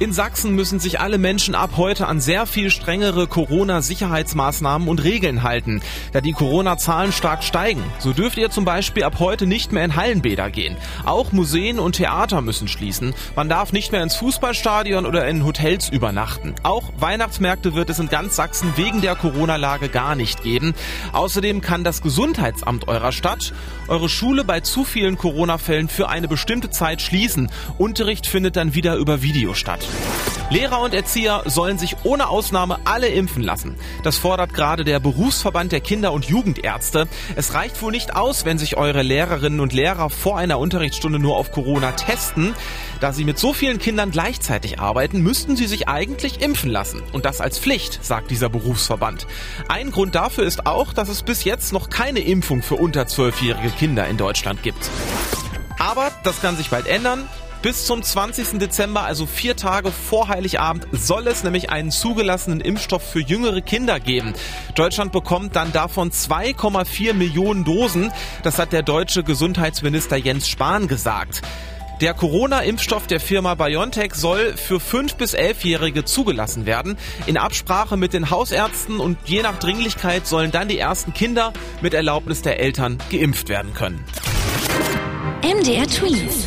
In Sachsen müssen sich alle Menschen ab heute an sehr viel strengere Corona-Sicherheitsmaßnahmen und Regeln halten, da die Corona-Zahlen stark steigen. So dürft ihr zum Beispiel ab heute nicht mehr in Hallenbäder gehen. Auch Museen und Theater müssen schließen. Man darf nicht mehr ins Fußballstadion oder in Hotels übernachten. Auch Weihnachtsmärkte wird es in ganz Sachsen wegen der Corona-Lage gar nicht geben. Außerdem kann das Gesundheitsamt eurer Stadt eure Schule bei zu vielen Corona-Fällen für eine bestimmte Zeit schließen. Unterricht findet dann wieder über Video statt. Lehrer und Erzieher sollen sich ohne Ausnahme alle impfen lassen. Das fordert gerade der Berufsverband der Kinder- und Jugendärzte. Es reicht wohl nicht aus, wenn sich eure Lehrerinnen und Lehrer vor einer Unterrichtsstunde nur auf Corona testen. Da sie mit so vielen Kindern gleichzeitig arbeiten, müssten sie sich eigentlich impfen lassen. Und das als Pflicht, sagt dieser Berufsverband. Ein Grund dafür ist auch, dass es bis jetzt noch keine Impfung für unter zwölfjährige Kinder in Deutschland gibt. Aber das kann sich bald ändern. Bis zum 20. Dezember, also vier Tage vor Heiligabend, soll es nämlich einen zugelassenen Impfstoff für jüngere Kinder geben. Deutschland bekommt dann davon 2,4 Millionen Dosen. Das hat der deutsche Gesundheitsminister Jens Spahn gesagt. Der Corona-Impfstoff der Firma BioNTech soll für 5- bis 11-Jährige zugelassen werden. In Absprache mit den Hausärzten und je nach Dringlichkeit sollen dann die ersten Kinder mit Erlaubnis der Eltern geimpft werden können. MDR Twins.